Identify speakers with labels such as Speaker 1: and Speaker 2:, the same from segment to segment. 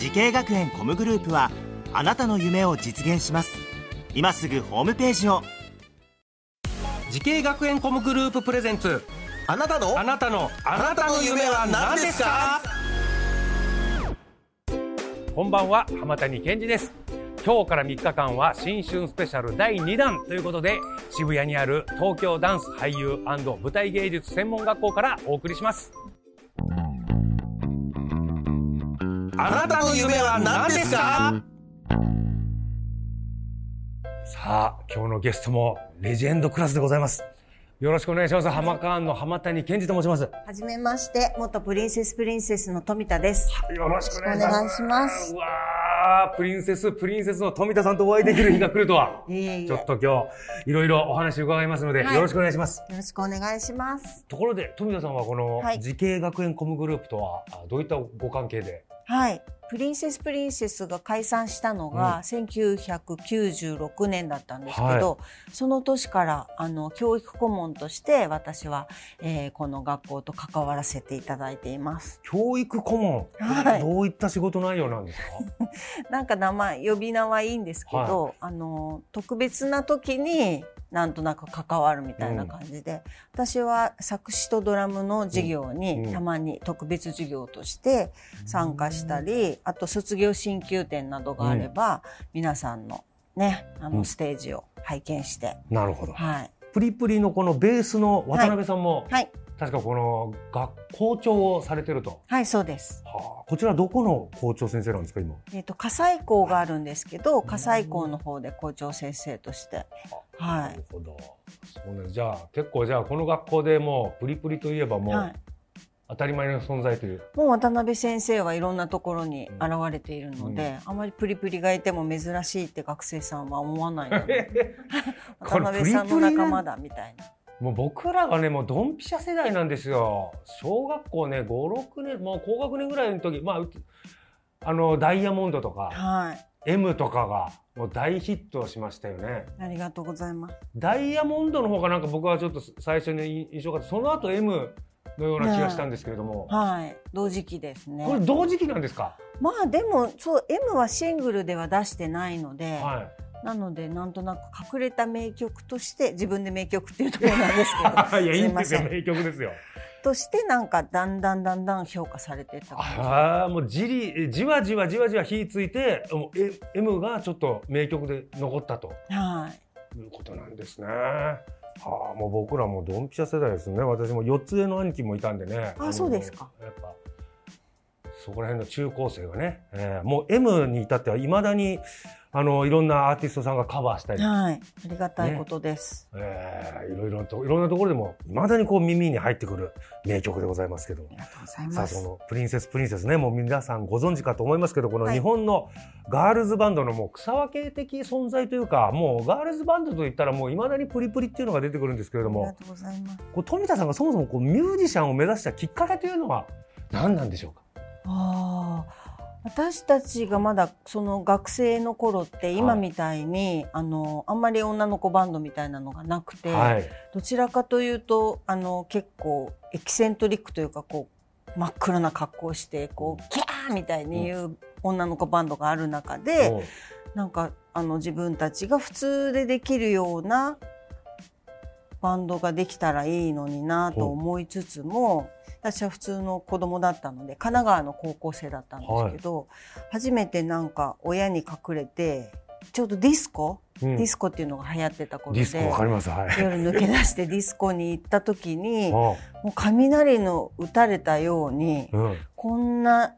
Speaker 1: 滋慶学園 COMグループはあなたの夢を実現します。今すぐホームページを。
Speaker 2: 滋慶学園 COMグループプレゼンツ。
Speaker 3: あなたの？
Speaker 2: あなたの。あなたの夢は何ですか？こんばんは浜谷健司です。今日から3日間は新春スペシャル第2弾ということで渋谷にある東京ダンス俳優舞台芸術専門学校からお送りします
Speaker 3: あなたの夢は何ですか？
Speaker 2: さあ今日のゲストもレジェンドクラスでございます。よろしくお願いします。ハマカーンの浜谷健司と申します。
Speaker 4: はじめまして、元プリンセスプリンセスの富田です。
Speaker 2: よろしくお願いし
Speaker 4: お願い
Speaker 2: ます
Speaker 4: します。
Speaker 2: うわープリンセスプリンセスの富田さんとお会いできる日が来るとは。
Speaker 4: いえいえ。
Speaker 2: ちょっと今日いろいろお話伺いますので、
Speaker 4: はい。
Speaker 2: よろしくお願いします。
Speaker 4: よろしくお願いします。
Speaker 2: ところで富田さんはこの
Speaker 4: はい。
Speaker 2: 滋慶学園 COMグループとはあどういったご関係で？
Speaker 4: はい。プリンセスプリンセスが解散したのが1996年だったんですけど、その年からあの教育顧問として私は、えーこの学校と関わらせていただいています。
Speaker 2: 教育顧問、
Speaker 4: はい。
Speaker 2: どういった仕事内容なんですか？
Speaker 4: なんか名前呼び名はいいんですけど、あの特別な時になんとなく関わるみたいな感じで、私は作詞とドラムの授業
Speaker 2: うん。
Speaker 4: にたまに特別授業として参加したり、あと卒業進級展などがあれば、皆さんのねあ
Speaker 2: うん。
Speaker 4: のステージを拝見して、
Speaker 2: なるほど。
Speaker 4: はい。
Speaker 2: プリプリのこのベースの渡辺さんも、
Speaker 4: はい
Speaker 2: 確かこの学校長をされてると、
Speaker 4: はいそうです。
Speaker 2: はあ、こちらどこの校長先生なんですか今？
Speaker 4: えっ、と火災校があるんですけど火災校の方で校長先生として、は
Speaker 2: ないるほど。そうね。じゃあ結構じゃあこの学校でもうプリプリといえばもう、
Speaker 4: はい。
Speaker 2: 当たり前の存在という。
Speaker 4: もう渡辺先生はいろんなところに現れているので、あまりプリプリがいても珍しいって学生さんは思わないので。渡辺さんの仲間だみたいな。
Speaker 2: もう僕らがねもうドンピシャ世代なんですよ小学校ね56年もう高学年ぐらいの時まああのダイヤモンドとか
Speaker 4: はい。
Speaker 2: M とかがもう大ヒットしましたよね
Speaker 4: ありがとうございます。
Speaker 2: ダイヤモンドの方がなんか僕はちょっと最初に印象があってその後 M のような気がしたんですけれども、
Speaker 4: はい。同時期ですね
Speaker 2: こ。れ同時期なんですか、
Speaker 4: まあでもそう M はシングルでは出してないので、
Speaker 2: は
Speaker 4: なのでなんとなく隠れた名曲として自分で名曲っていうところなんですけど
Speaker 2: い、いやいいんですよ名曲ですよ
Speaker 4: としてなんかだんだんだんだん評価されてった。
Speaker 2: ああもうじりじわじわじわじわ火ついてもうえ M がちょっと名曲で残ったと
Speaker 4: はい。
Speaker 2: いうことなんですね。はあ、もう僕らもドンピシャ世代ですね。私も4つ上の兄貴もいたんでね。
Speaker 4: あ
Speaker 2: の
Speaker 4: そうですか。
Speaker 2: やっぱそこら辺の中高生がね、えーもう M に至ってはいまだにあのいろんなアーティストさんがカバーしたり、
Speaker 4: はい。ありがたいことです。
Speaker 2: えーいろいろといろんなところでもいまだにこう耳に入ってくる名曲でございますけども
Speaker 4: あ。りがとうござい
Speaker 2: さあそ
Speaker 4: ます。
Speaker 2: のプリンセスプリンセスねもう皆さんご存知かと思いますけどこの
Speaker 4: はい
Speaker 2: 日本のガールズバンドのもう草分け的存在というかもうガールズバンドといったらもういまだにプリプリっていうのが出てくるんですけれども
Speaker 4: ありがとうございます。
Speaker 2: こう富田さんがそもそもこうミュージシャンを目指したきっかけというのは何なんでしょうか？
Speaker 4: ああ。私たちがまだその学生の頃って今みたいに、あのあんまり女の子バンドみたいなのがなくて、
Speaker 2: はい。
Speaker 4: どちらかというとあの結構エキセントリックというかこう真っ黒な格好をしてこうキャーみたいに言う女の子バンドがある中で、
Speaker 2: おう
Speaker 4: なんかあの自分たちが普通でできるようなバンドができたらいいのになと思いつつも私は普通の子供だったので神奈川の高校生だったんですけど、初めてなんか親に隠れてちょうどディスコ、
Speaker 2: うん。
Speaker 4: ディスコっていうのが流行ってた頃で
Speaker 2: ディスコわかります。はい。
Speaker 4: 夜抜け出してディスコに行った時に
Speaker 2: お
Speaker 4: もう雷の打たれたように
Speaker 2: ううん。
Speaker 4: こんな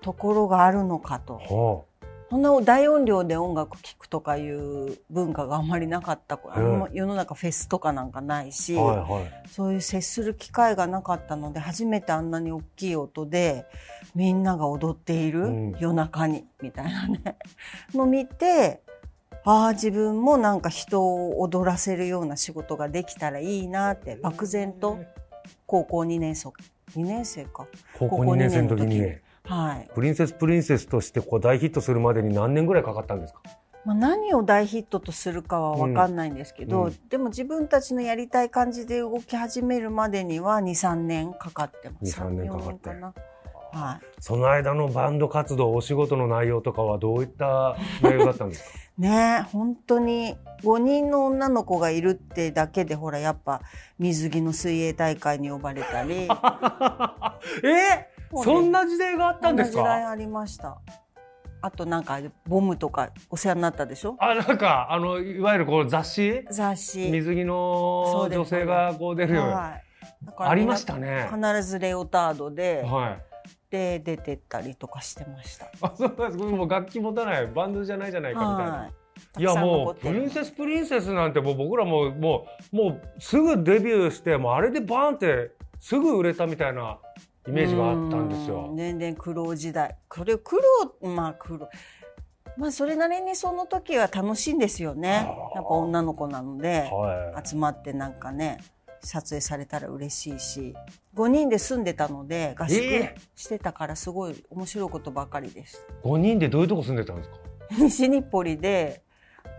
Speaker 4: ところがあるのかと。
Speaker 2: お
Speaker 4: そんな大音量で音楽聴くとかいう文化があんまりなかった、あんま世の中フェスとかなんかないし、
Speaker 2: はいはい。
Speaker 4: そういう接する機会がなかったので初めてあんなに大きい音でみんなが踊っている、
Speaker 2: うん。
Speaker 4: 夜中にみたいなね。の見てああ自分もなんか人を踊らせるような仕事ができたらいいなって漠然と。高校2年生。2年生か。
Speaker 2: 高校2年生の時にね、
Speaker 4: はい、
Speaker 2: プリンセスプリンセスとしてこう大ヒットするまでに何年ぐらいかかったんですか？
Speaker 4: まあ、何を大ヒットとするかは分かんないんですけど、
Speaker 2: うん。うん
Speaker 4: でも自分たちのやりたい感じで動き始めるまでには23年かかってます。
Speaker 2: 2 3年かかって。
Speaker 4: 3 4な。はい。
Speaker 2: その間のバンド活動、お仕事の内容とかはどういった内容だったんですか？
Speaker 4: ねえ本当に5人の女の子がいるってだけでほらやっぱ水着の水泳大会に呼ばれたり。
Speaker 2: え？そんな時代があったんです
Speaker 4: そんな時代
Speaker 2: か
Speaker 4: ありました。あとなんかボムとかお世話になったでしょ？
Speaker 2: あ、なんか、あの、いわゆるこう雑誌？
Speaker 4: 雑誌。
Speaker 2: 水着の女性がこう出るような。
Speaker 4: はい。だから
Speaker 2: ありましたね。
Speaker 4: 必ずレオタードで、
Speaker 2: はい。
Speaker 4: で出てったりとかしてました。
Speaker 2: あ、そうなんです。もう楽器持たない、バンドじゃないじゃないかみたいな。
Speaker 4: はい。
Speaker 2: いやもうプリンセスプリンセスなんてもう僕らももうもうすぐデビューしてもうあれでバーンってすぐ売れたみたいなイメージがあったんです
Speaker 4: う
Speaker 2: よ
Speaker 4: ん。全然苦労時代これ苦労まあ苦労まあそれなりにその時は楽しいんですよねやっぱ女の子なので
Speaker 2: は
Speaker 4: 集まってなんかね撮影されたら嬉しいし5人で住んでたので合宿
Speaker 2: え
Speaker 4: してたからすごい面白いことばかりです。
Speaker 2: い。5人でどういうとこ住んでたんですか？
Speaker 4: 西日暮里で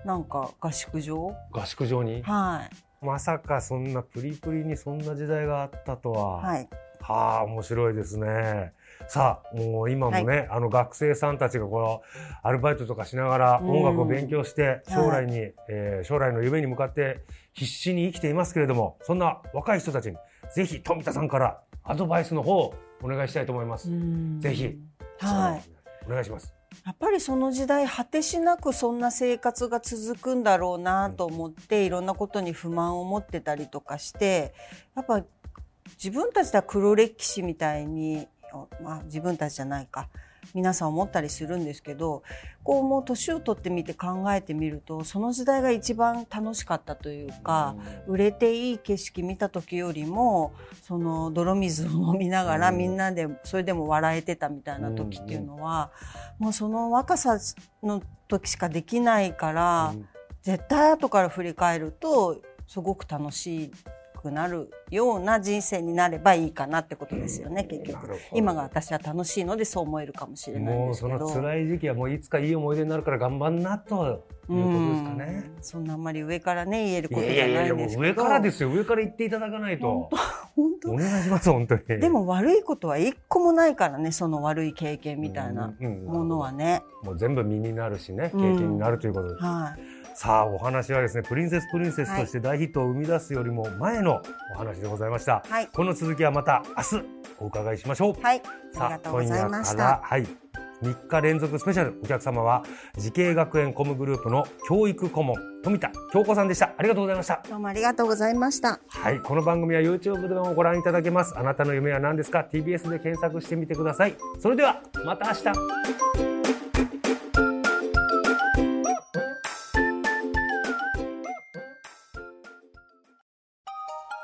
Speaker 4: なんか合宿場
Speaker 2: 合宿場に？
Speaker 4: はい
Speaker 2: まさかそんなプリプリにそんな時代があったとは。
Speaker 4: はい
Speaker 2: はあ面白いですね。さあもう今もね、あの学生さんたちがこのアルバイトとかしながら
Speaker 4: うん
Speaker 2: 音楽を勉強して
Speaker 4: い
Speaker 2: 将来に、えー将来の夢に向かって必死に生きていますけれどもそんな若い人たちにぜひ富田さんからアドバイスの方をお願いしたいと思います。
Speaker 4: うん
Speaker 2: ぜひ
Speaker 4: はい
Speaker 2: お願いします。
Speaker 4: やっぱりその時代果てしなくそんな生活が続くんだろうなと思っていろんなことに不満を持ってたりとかしてやっぱ自分たちでは黒歴史みたいに、まあ、自分たちじゃないか。皆さん思ったりするんですけどこうもう年を取ってみて考えてみるとその時代が一番楽しかったというか売れていい景色見た時よりもその泥水を飲みながら
Speaker 2: うん。
Speaker 4: みんなでそれでも笑えてたみたいな時っていうのはもうその若さの時しかできないから
Speaker 2: うん。
Speaker 4: 絶対後から振り返るとすごく楽しくなるような人生になればいいかなってことですよね結局。今が私は楽しいのでそう思えるかもしれないん
Speaker 2: もう
Speaker 4: ですけど。
Speaker 2: その辛い時期はもういつかいい思い出になるから頑張んなということですかね。
Speaker 4: うん。そんなあんまり上からね言える
Speaker 2: い
Speaker 4: ことじゃないんですけど。
Speaker 2: 上からですよ。上から言っていただかないと。
Speaker 4: 本当。
Speaker 2: お願いします本当に。
Speaker 4: でも悪いことは一個もないからねその悪い経験みたいなものはね。
Speaker 2: もう全部身になるしね経
Speaker 4: うん。
Speaker 2: 験になるということで、
Speaker 4: はい
Speaker 2: さあお話はですねプリンセスプリンセスとして大ヒットを生み出すよりも前のお話でございました、
Speaker 4: はい。
Speaker 2: この続きはまた明日お伺いしましょう、
Speaker 4: はい、
Speaker 2: さ
Speaker 4: がとうございまし
Speaker 2: 今夜から
Speaker 4: た。
Speaker 2: はい。3日連続スペシャルお客様は滋慶学園 COMグループの教育顧問富田京子さんでした。ありがとうございました。
Speaker 4: どうもありがとうございました。
Speaker 2: はい。この番組は YouTube でもご覧いただけます。あなたの夢は何ですか？TBS で検索してみてください。それではまた明日